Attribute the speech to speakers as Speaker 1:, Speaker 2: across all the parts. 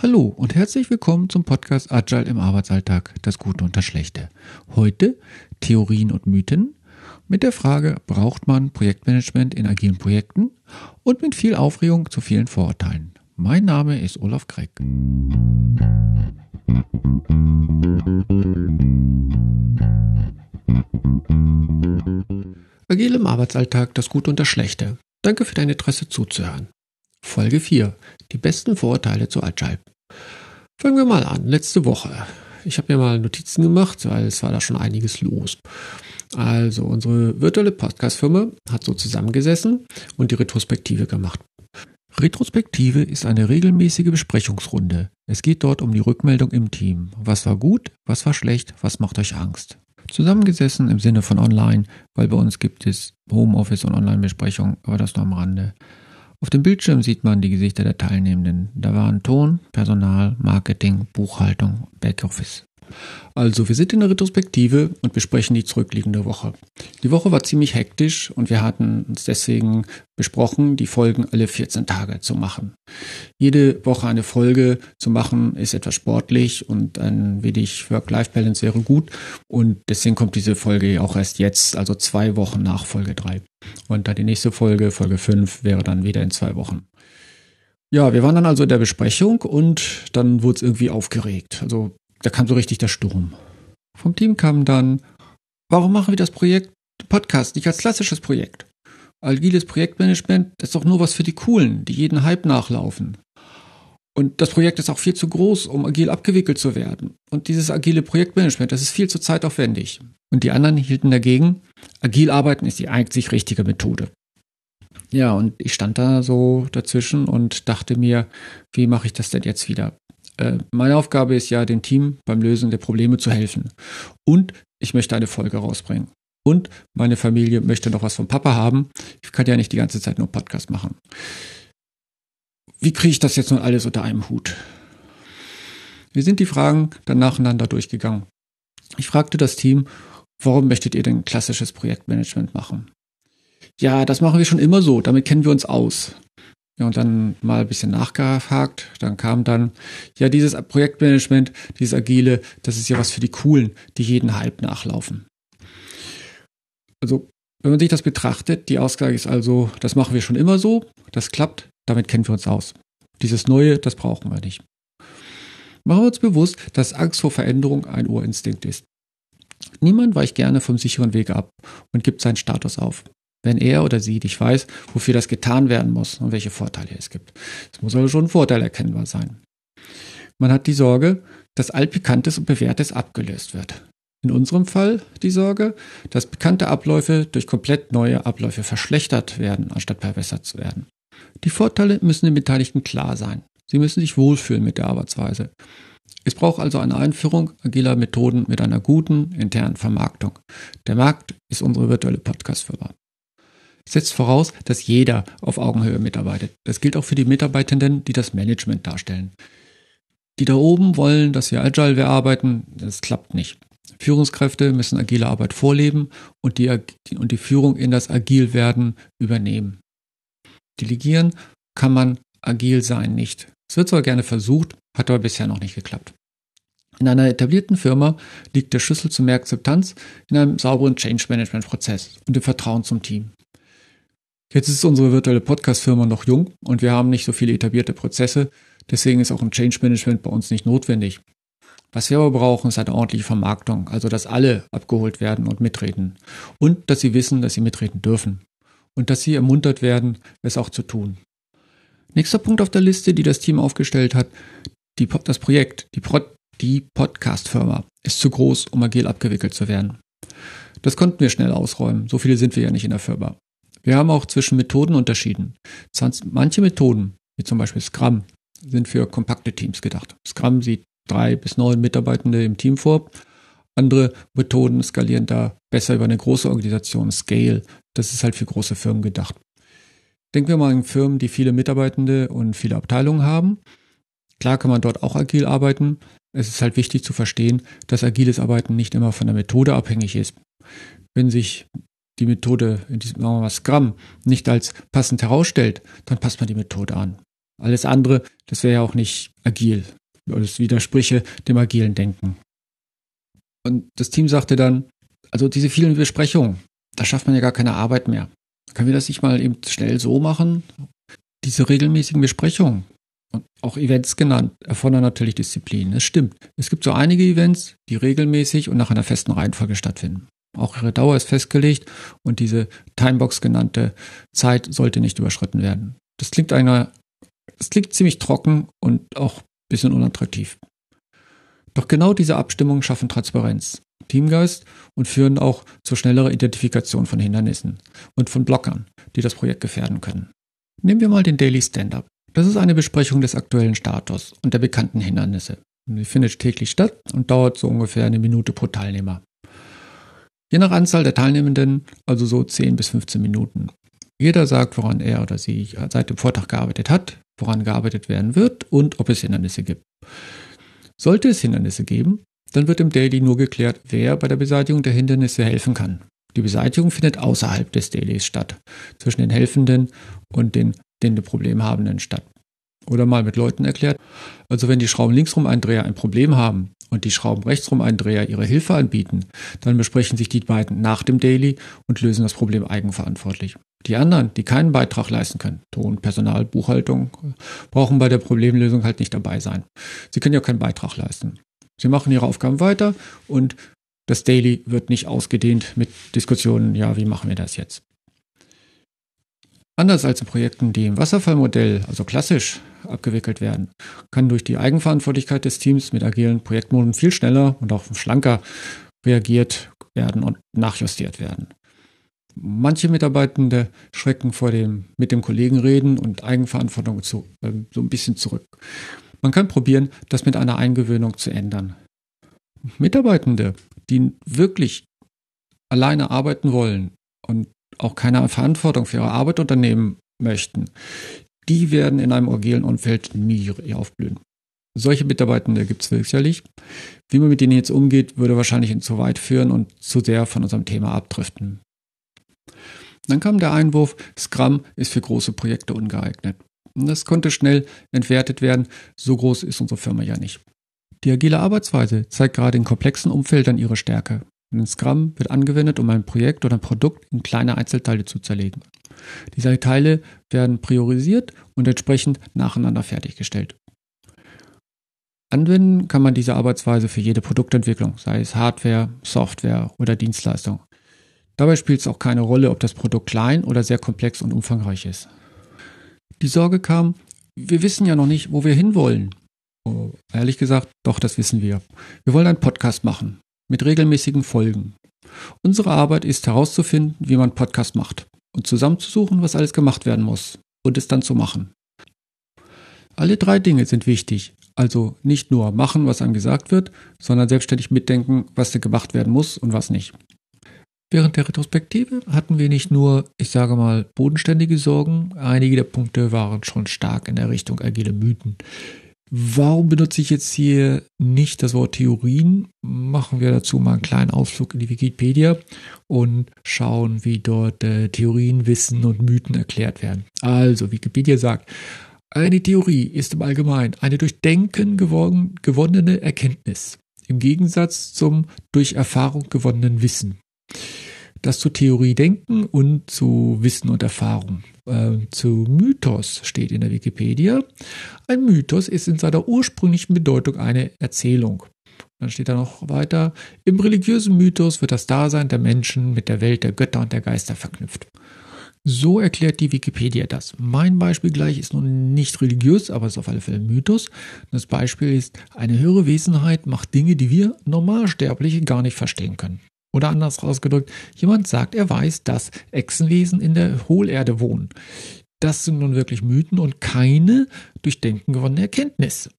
Speaker 1: Hallo und herzlich willkommen zum Podcast Agile im Arbeitsalltag, das Gute und das Schlechte. Heute Theorien und Mythen mit der Frage, braucht man Projektmanagement in agilen Projekten und mit viel Aufregung zu vielen Vorurteilen. Mein Name ist Olaf Kreck. Agil im Arbeitsalltag, das Gute und das Schlechte. Danke für dein Interesse zuzuhören. Folge 4. Die besten Vorurteile zu Agile. Fangen wir mal an. Letzte Woche. Ich habe mir mal Notizen gemacht, weil es war da schon einiges los. Also unsere virtuelle Podcast-Firma hat so zusammengesessen und die Retrospektive gemacht. Retrospektive ist eine regelmäßige Besprechungsrunde. Es geht dort um die Rückmeldung im Team. Was war gut, was war schlecht, was macht euch Angst? Zusammengesessen im Sinne von online, weil bei uns gibt es Homeoffice und Online-Besprechung, aber das nur am Rande. Auf dem Bildschirm sieht man die Gesichter der Teilnehmenden. Da waren Ton, Personal, Marketing, Buchhaltung, Backoffice. Also, wir sind in der Retrospektive und besprechen die zurückliegende Woche. Die Woche war ziemlich hektisch und wir hatten uns deswegen besprochen, die Folgen alle 14 Tage zu machen. Jede Woche eine Folge zu machen ist etwas sportlich und ein wenig Work-Life-Balance wäre gut und deswegen kommt diese Folge auch erst jetzt, also zwei Wochen nach Folge 3. Und dann die nächste Folge, Folge 5, wäre dann wieder in zwei Wochen. Ja, wir waren dann also in der Besprechung und dann wurde es irgendwie aufgeregt. Also da kam so richtig der Sturm. Vom Team kam dann, warum machen wir das Projekt Podcast nicht als klassisches Projekt? Agiles Projektmanagement ist doch nur was für die Coolen, die jeden Hype nachlaufen. Und das Projekt ist auch viel zu groß, um agil abgewickelt zu werden. Und dieses agile Projektmanagement, das ist viel zu zeitaufwendig. Und die anderen hielten dagegen, agil arbeiten ist die einzig richtige Methode. Ja, und ich stand da so dazwischen und dachte mir, wie mache ich das denn jetzt wieder? Äh, meine Aufgabe ist ja, dem Team beim Lösen der Probleme zu helfen. Und ich möchte eine Folge rausbringen. Und meine Familie möchte noch was vom Papa haben. Ich kann ja nicht die ganze Zeit nur Podcast machen. Wie kriege ich das jetzt nun alles unter einem Hut? Wir sind die Fragen dann nacheinander durchgegangen. Ich fragte das Team, warum möchtet ihr denn klassisches Projektmanagement machen? Ja, das machen wir schon immer so, damit kennen wir uns aus. Ja, und dann mal ein bisschen nachgehakt. Dann kam dann, ja, dieses Projektmanagement, dieses Agile, das ist ja was für die Coolen, die jeden Hype nachlaufen. Also, wenn man sich das betrachtet, die Aussage ist also, das machen wir schon immer so, das klappt, damit kennen wir uns aus. Dieses Neue, das brauchen wir nicht. Machen wir uns bewusst, dass Angst vor Veränderung ein Urinstinkt ist. Niemand weicht gerne vom sicheren Weg ab und gibt seinen Status auf wenn er oder sie nicht weiß, wofür das getan werden muss und welche Vorteile es gibt. Es muss also schon ein Vorteil erkennbar sein. Man hat die Sorge, dass altbekanntes und bewährtes abgelöst wird. In unserem Fall die Sorge, dass bekannte Abläufe durch komplett neue Abläufe verschlechtert werden, anstatt verbessert zu werden. Die Vorteile müssen den Beteiligten klar sein. Sie müssen sich wohlfühlen mit der Arbeitsweise. Es braucht also eine Einführung agiler Methoden mit einer guten internen Vermarktung. Der Markt ist unsere virtuelle Podcast-Firma setzt voraus, dass jeder auf Augenhöhe mitarbeitet. Das gilt auch für die Mitarbeitenden, die das Management darstellen. Die da oben wollen, dass wir agile arbeiten, das klappt nicht. Führungskräfte müssen agile Arbeit vorleben und die, und die Führung in das Agilwerden übernehmen. Delegieren kann man agil sein nicht. Es wird zwar gerne versucht, hat aber bisher noch nicht geklappt. In einer etablierten Firma liegt der Schlüssel zu mehr Akzeptanz in einem sauberen Change Management Prozess und dem Vertrauen zum Team. Jetzt ist unsere virtuelle Podcast-Firma noch jung und wir haben nicht so viele etablierte Prozesse. Deswegen ist auch ein Change Management bei uns nicht notwendig. Was wir aber brauchen, ist eine ordentliche Vermarktung, also dass alle abgeholt werden und mitreden. Und dass sie wissen, dass sie mitreden dürfen. Und dass sie ermuntert werden, es auch zu tun. Nächster Punkt auf der Liste, die das Team aufgestellt hat, die, das Projekt, die, Pro, die Podcast-Firma, ist zu groß, um agil abgewickelt zu werden. Das konnten wir schnell ausräumen. So viele sind wir ja nicht in der Firma. Wir haben auch zwischen Methoden unterschieden. Manche Methoden, wie zum Beispiel Scrum, sind für kompakte Teams gedacht. Scrum sieht drei bis neun Mitarbeitende im Team vor. Andere Methoden skalieren da besser über eine große Organisation, Scale. Das ist halt für große Firmen gedacht. Denken wir mal an Firmen, die viele Mitarbeitende und viele Abteilungen haben. Klar kann man dort auch agil arbeiten. Es ist halt wichtig zu verstehen, dass agiles Arbeiten nicht immer von der Methode abhängig ist. Wenn sich die Methode in diesem sagen wir mal, Scrum nicht als passend herausstellt, dann passt man die Methode an. Alles andere, das wäre ja auch nicht agil. Das widerspreche dem agilen Denken. Und das Team sagte dann, also diese vielen Besprechungen, da schafft man ja gar keine Arbeit mehr. Können wir das nicht mal eben schnell so machen? Diese regelmäßigen Besprechungen und auch Events genannt, erfordern natürlich Disziplin. Es stimmt. Es gibt so einige Events, die regelmäßig und nach einer festen Reihenfolge stattfinden. Auch ihre Dauer ist festgelegt und diese Timebox genannte Zeit sollte nicht überschritten werden. Das klingt einer, das klingt ziemlich trocken und auch ein bisschen unattraktiv. Doch genau diese Abstimmungen schaffen Transparenz, Teamgeist und führen auch zur schnelleren Identifikation von Hindernissen und von Blockern, die das Projekt gefährden können. Nehmen wir mal den Daily Stand-up. Das ist eine Besprechung des aktuellen Status und der bekannten Hindernisse. Sie findet täglich statt und dauert so ungefähr eine Minute pro Teilnehmer. Je nach Anzahl der Teilnehmenden also so 10 bis 15 Minuten. Jeder sagt, woran er oder sie seit dem Vortag gearbeitet hat, woran gearbeitet werden wird und ob es Hindernisse gibt. Sollte es Hindernisse geben, dann wird im Daily nur geklärt, wer bei der Beseitigung der Hindernisse helfen kann. Die Beseitigung findet außerhalb des Dailies statt, zwischen den Helfenden und den, den Problem habenden statt. Oder mal mit Leuten erklärt, also wenn die Schrauben linksrum Eindreher ein Problem haben und die Schrauben rechtsrum Eindreher ihre Hilfe anbieten, dann besprechen sich die beiden nach dem Daily und lösen das Problem eigenverantwortlich. Die anderen, die keinen Beitrag leisten können, Ton, Personal, Buchhaltung, brauchen bei der Problemlösung halt nicht dabei sein. Sie können ja keinen Beitrag leisten. Sie machen ihre Aufgaben weiter und das Daily wird nicht ausgedehnt mit Diskussionen, ja, wie machen wir das jetzt? Anders als in Projekten, die im Wasserfallmodell, also klassisch, abgewickelt werden, kann durch die Eigenverantwortlichkeit des Teams mit agilen Projektmoden viel schneller und auch schlanker reagiert werden und nachjustiert werden. Manche Mitarbeitende schrecken vor dem mit dem Kollegen reden und Eigenverantwortung zu, äh, so ein bisschen zurück. Man kann probieren, das mit einer Eingewöhnung zu ändern. Mitarbeitende, die wirklich alleine arbeiten wollen und auch keine Verantwortung für ihre Arbeit unternehmen möchten, die werden in einem agilen Umfeld nie aufblühen. Solche Mitarbeitende gibt es sicherlich. Wie man mit denen jetzt umgeht, würde wahrscheinlich zu weit führen und zu sehr von unserem Thema abdriften. Dann kam der Einwurf, Scrum ist für große Projekte ungeeignet. Das konnte schnell entwertet werden, so groß ist unsere Firma ja nicht. Die agile Arbeitsweise zeigt gerade in komplexen Umfeldern ihre Stärke. Ein Scrum wird angewendet, um ein Projekt oder ein Produkt in kleine Einzelteile zu zerlegen. Diese Teile werden priorisiert und entsprechend nacheinander fertiggestellt. Anwenden kann man diese Arbeitsweise für jede Produktentwicklung, sei es Hardware, Software oder Dienstleistung. Dabei spielt es auch keine Rolle, ob das Produkt klein oder sehr komplex und umfangreich ist. Die Sorge kam, wir wissen ja noch nicht, wo wir hinwollen. Oh, ehrlich gesagt, doch, das wissen wir. Wir wollen einen Podcast machen mit regelmäßigen Folgen. Unsere Arbeit ist herauszufinden, wie man Podcast macht und zusammenzusuchen, was alles gemacht werden muss und es dann zu machen. Alle drei Dinge sind wichtig, also nicht nur machen, was einem gesagt wird, sondern selbstständig mitdenken, was da gemacht werden muss und was nicht. Während der Retrospektive hatten wir nicht nur, ich sage mal, bodenständige Sorgen, einige der Punkte waren schon stark in der Richtung agile Mythen. Warum benutze ich jetzt hier nicht das Wort Theorien? Machen wir dazu mal einen kleinen Ausflug in die Wikipedia und schauen, wie dort äh, Theorien, Wissen und Mythen erklärt werden. Also, Wikipedia sagt, eine Theorie ist im Allgemeinen eine durch Denken gewon gewonnene Erkenntnis, im Gegensatz zum durch Erfahrung gewonnenen Wissen das zu Theorie denken und zu Wissen und Erfahrung. Äh, zu Mythos steht in der Wikipedia. Ein Mythos ist in seiner ursprünglichen Bedeutung eine Erzählung. Dann steht da noch weiter, im religiösen Mythos wird das Dasein der Menschen mit der Welt der Götter und der Geister verknüpft. So erklärt die Wikipedia das. Mein Beispiel gleich ist nun nicht religiös, aber es ist auf alle Fälle ein Mythos. Das Beispiel ist, eine höhere Wesenheit macht Dinge, die wir Normalsterbliche gar nicht verstehen können. Oder anders ausgedrückt, jemand sagt, er weiß, dass Echsenwesen in der Hohlerde wohnen. Das sind nun wirklich Mythen und keine durch Denken gewonnene Erkenntnis.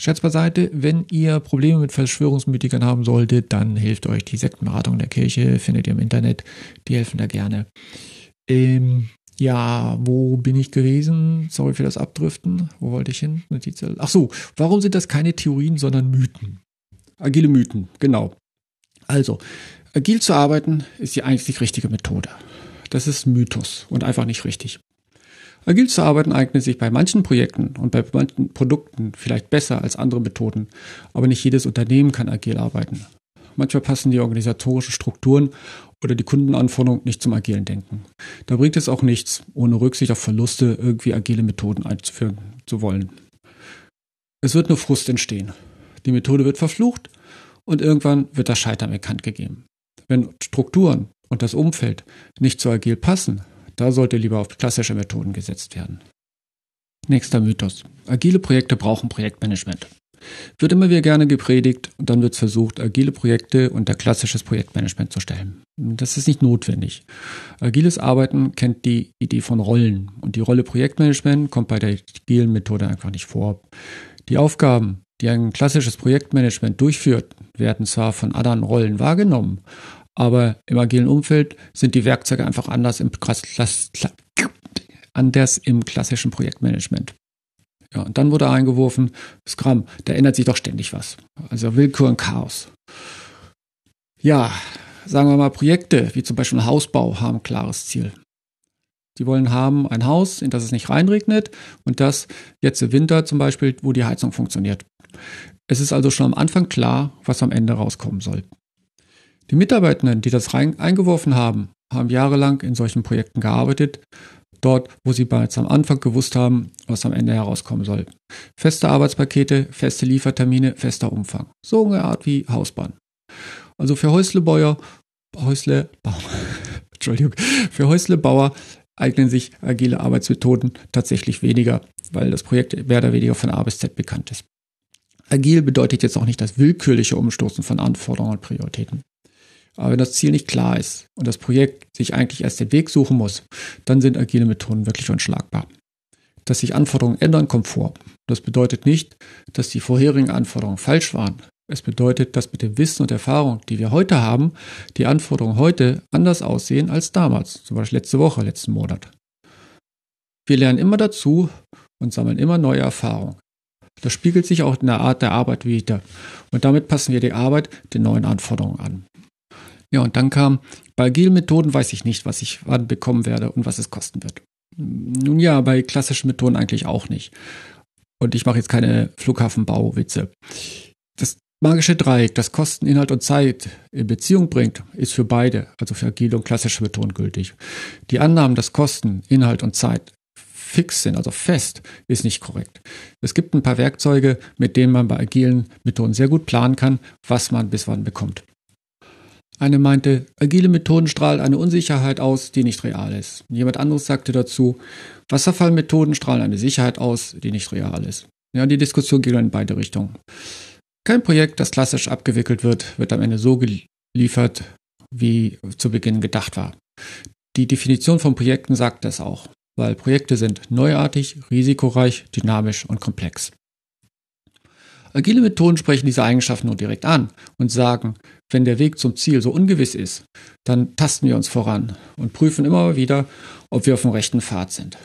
Speaker 1: Scherz beiseite, wenn ihr Probleme mit Verschwörungsmythikern haben solltet, dann hilft euch die Sektenberatung der Kirche, findet ihr im Internet, die helfen da gerne. Ähm, ja, wo bin ich gewesen? Sorry für das Abdriften. Wo wollte ich hin? Ach so, warum sind das keine Theorien, sondern Mythen? Agile Mythen, genau. Also, agil zu arbeiten ist die einzig richtige Methode. Das ist Mythos und einfach nicht richtig. Agil zu arbeiten eignet sich bei manchen Projekten und bei manchen Produkten vielleicht besser als andere Methoden, aber nicht jedes Unternehmen kann agil arbeiten. Manchmal passen die organisatorischen Strukturen oder die Kundenanforderungen nicht zum agilen Denken. Da bringt es auch nichts, ohne Rücksicht auf Verluste irgendwie agile Methoden einzuführen zu wollen. Es wird nur Frust entstehen. Die Methode wird verflucht und irgendwann wird das Scheitern bekannt gegeben. Wenn Strukturen und das Umfeld nicht zu agil passen, da sollte lieber auf klassische Methoden gesetzt werden. Nächster Mythos. Agile Projekte brauchen Projektmanagement. Wird immer wieder gerne gepredigt und dann wird versucht, agile Projekte unter klassisches Projektmanagement zu stellen. Das ist nicht notwendig. Agiles Arbeiten kennt die Idee von Rollen und die Rolle Projektmanagement kommt bei der agilen Methode einfach nicht vor. Die Aufgaben, die ein klassisches Projektmanagement durchführt, werden zwar von anderen Rollen wahrgenommen, aber im agilen Umfeld sind die Werkzeuge einfach anders im, anders im klassischen Projektmanagement. Ja, und dann wurde eingeworfen, Scrum, da ändert sich doch ständig was. Also Willkür und Chaos. Ja, sagen wir mal, Projekte, wie zum Beispiel Hausbau, haben ein klares Ziel. Die wollen haben ein Haus, in das es nicht reinregnet und das jetzt im Winter zum Beispiel, wo die Heizung funktioniert. Es ist also schon am Anfang klar, was am Ende rauskommen soll. Die Mitarbeitenden, die das rein eingeworfen haben, haben jahrelang in solchen Projekten gearbeitet, dort, wo sie bereits am Anfang gewusst haben, was am Ende herauskommen soll. Feste Arbeitspakete, feste Liefertermine, fester Umfang. So eine Art wie Hausbahn. Also für Häuslebauer, Häuslebauer, Entschuldigung, für Häuslebauer eignen sich agile Arbeitsmethoden tatsächlich weniger, weil das Projekt mehr oder weniger von A bis Z bekannt ist. Agil bedeutet jetzt auch nicht das willkürliche Umstoßen von Anforderungen und Prioritäten. Aber wenn das Ziel nicht klar ist und das Projekt sich eigentlich erst den Weg suchen muss, dann sind agile Methoden wirklich unschlagbar. Dass sich Anforderungen ändern, kommt vor. Das bedeutet nicht, dass die vorherigen Anforderungen falsch waren. Es bedeutet, dass mit dem Wissen und Erfahrung, die wir heute haben, die Anforderungen heute anders aussehen als damals, zum Beispiel letzte Woche, letzten Monat. Wir lernen immer dazu und sammeln immer neue Erfahrungen. Das spiegelt sich auch in der Art der Arbeit wieder. Und damit passen wir die Arbeit den neuen Anforderungen an. Ja, und dann kam, bei agilen Methoden weiß ich nicht, was ich wann bekommen werde und was es kosten wird. Nun ja, bei klassischen Methoden eigentlich auch nicht. Und ich mache jetzt keine Flughafenbauwitze. Das magische Dreieck, das Kosten, Inhalt und Zeit in Beziehung bringt, ist für beide, also für agile und klassische Methoden gültig. Die Annahmen, dass Kosten, Inhalt und Zeit fix sind, also fest, ist nicht korrekt. Es gibt ein paar Werkzeuge, mit denen man bei agilen Methoden sehr gut planen kann, was man bis wann bekommt. Eine meinte, agile Methoden strahlen eine Unsicherheit aus, die nicht real ist. Jemand anderes sagte dazu, Wasserfallmethoden strahlen eine Sicherheit aus, die nicht real ist. Ja, die Diskussion geht in beide Richtungen. Kein Projekt, das klassisch abgewickelt wird, wird am Ende so geliefert, wie zu Beginn gedacht war. Die Definition von Projekten sagt das auch, weil Projekte sind neuartig, risikoreich, dynamisch und komplex. Agile Methoden sprechen diese Eigenschaften nur direkt an und sagen, wenn der Weg zum Ziel so ungewiss ist, dann tasten wir uns voran und prüfen immer wieder, ob wir auf dem rechten Pfad sind.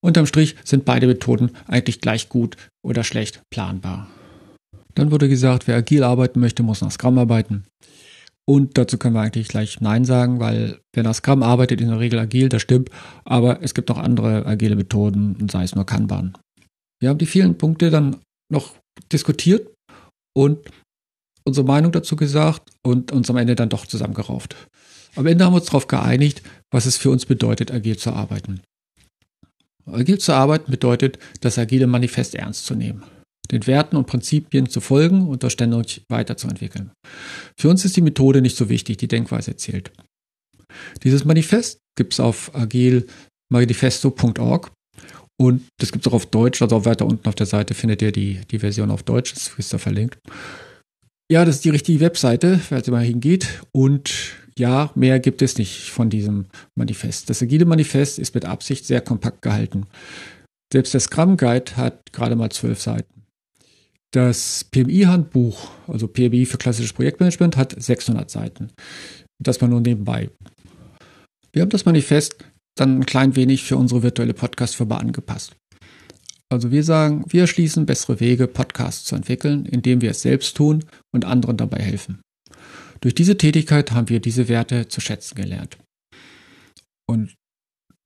Speaker 1: Unterm Strich sind beide Methoden eigentlich gleich gut oder schlecht planbar. Dann wurde gesagt, wer agil arbeiten möchte, muss nach Scrum arbeiten. Und dazu können wir eigentlich gleich Nein sagen, weil wer nach Scrum arbeitet, in der Regel agil, das stimmt, aber es gibt auch andere agile Methoden, sei es nur Kanban. Wir haben die vielen Punkte dann noch diskutiert und unsere Meinung dazu gesagt und uns am Ende dann doch zusammengerauft. Am Ende haben wir uns darauf geeinigt, was es für uns bedeutet, agil zu arbeiten. Agil zu arbeiten bedeutet, das agile Manifest ernst zu nehmen, den Werten und Prinzipien zu folgen und das ständig weiterzuentwickeln. Für uns ist die Methode nicht so wichtig, die Denkweise zählt. Dieses Manifest gibt es auf agilmanifesto.org und das gibt es auch auf Deutsch, also auch weiter unten auf der Seite findet ihr die, die Version auf Deutsch, das ist da verlinkt. Ja, das ist die richtige Webseite, falls ihr mal hingeht. Und ja, mehr gibt es nicht von diesem Manifest. Das agile Manifest ist mit Absicht sehr kompakt gehalten. Selbst der Scrum Guide hat gerade mal zwölf Seiten. Das PMI-Handbuch, also PMI für klassisches Projektmanagement, hat 600 Seiten. Das mal nur nebenbei. Wir haben das Manifest dann ein klein wenig für unsere virtuelle Podcast-Firma angepasst. Also wir sagen, wir erschließen bessere Wege, Podcasts zu entwickeln, indem wir es selbst tun und anderen dabei helfen. Durch diese Tätigkeit haben wir diese Werte zu schätzen gelernt. Und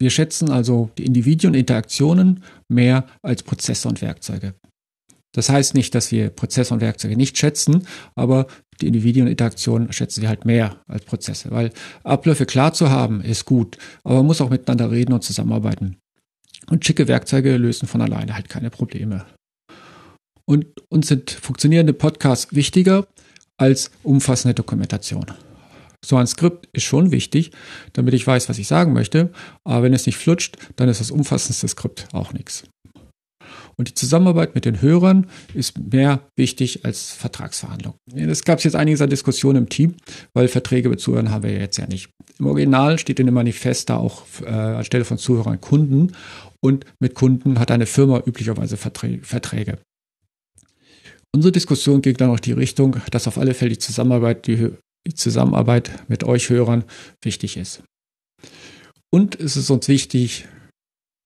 Speaker 1: Wir schätzen also die Individuen und Interaktionen mehr als Prozesse und Werkzeuge. Das heißt nicht, dass wir Prozesse und Werkzeuge nicht schätzen, aber die Individuen und schätzen wir halt mehr als Prozesse, weil Abläufe klar zu haben ist gut, aber man muss auch miteinander reden und zusammenarbeiten. Und schicke Werkzeuge lösen von alleine halt keine Probleme. Und uns sind funktionierende Podcasts wichtiger als umfassende Dokumentation. So ein Skript ist schon wichtig, damit ich weiß, was ich sagen möchte, aber wenn es nicht flutscht, dann ist das umfassendste Skript auch nichts. Und die Zusammenarbeit mit den Hörern ist mehr wichtig als Vertragsverhandlungen. Es gab jetzt einiges an Diskussionen im Team, weil Verträge mit Zuhörern haben wir jetzt ja nicht. Im Original steht in dem Manifest da auch äh, anstelle von Zuhörern Kunden und mit Kunden hat eine Firma üblicherweise Verträge. Unsere Diskussion ging dann auch die Richtung, dass auf alle Fälle die Zusammenarbeit, die, die Zusammenarbeit mit euch Hörern wichtig ist. Und es ist uns wichtig,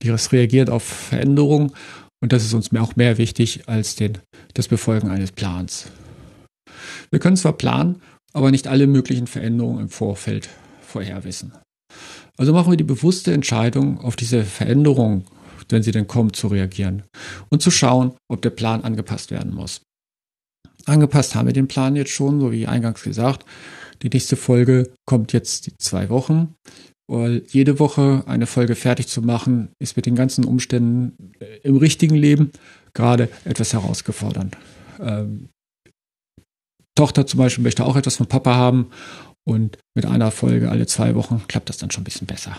Speaker 1: das reagiert auf Veränderungen und das ist uns auch mehr wichtig als den, das Befolgen eines Plans. Wir können zwar planen, aber nicht alle möglichen Veränderungen im Vorfeld vorher wissen. Also machen wir die bewusste Entscheidung, auf diese Veränderung, wenn sie denn kommt, zu reagieren und zu schauen, ob der Plan angepasst werden muss. Angepasst haben wir den Plan jetzt schon, so wie eingangs gesagt. Die nächste Folge kommt jetzt die zwei Wochen. Weil jede Woche eine Folge fertig zu machen, ist mit den ganzen Umständen äh, im richtigen Leben gerade etwas herausgefordernd. Ähm, Tochter zum Beispiel möchte auch etwas von Papa haben und mit einer Folge alle zwei Wochen klappt das dann schon ein bisschen besser.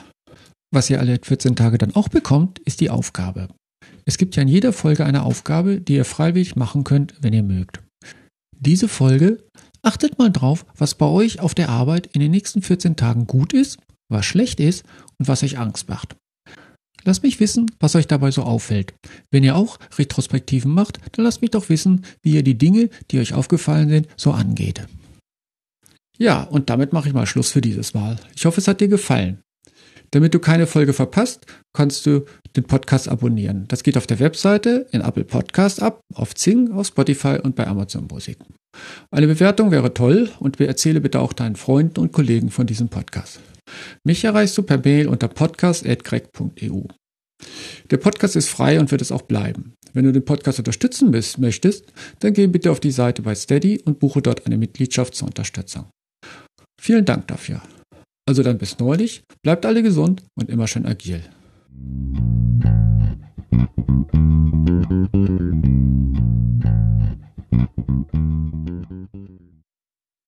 Speaker 1: Was ihr alle 14 Tage dann auch bekommt, ist die Aufgabe. Es gibt ja in jeder Folge eine Aufgabe, die ihr freiwillig machen könnt, wenn ihr mögt. Diese Folge achtet mal drauf, was bei euch auf der Arbeit in den nächsten 14 Tagen gut ist was schlecht ist und was euch Angst macht. Lasst mich wissen, was euch dabei so auffällt. Wenn ihr auch Retrospektiven macht, dann lasst mich doch wissen, wie ihr die Dinge, die euch aufgefallen sind, so angeht. Ja, und damit mache ich mal Schluss für dieses Mal. Ich hoffe, es hat dir gefallen. Damit du keine Folge verpasst, kannst du den Podcast abonnieren. Das geht auf der Webseite, in Apple Podcast ab, auf Zing, auf Spotify und bei Amazon Musik. Eine Bewertung wäre toll und erzähle bitte auch deinen Freunden und Kollegen von diesem Podcast. Mich erreichst du per Mail unter podcast.greg.eu. Der Podcast ist frei und wird es auch bleiben. Wenn du den Podcast unterstützen bist, möchtest, dann geh bitte auf die Seite bei Steady und buche dort eine Mitgliedschaft zur Unterstützung. Vielen Dank dafür. Also dann bis neulich, bleibt alle gesund und immer schön agil.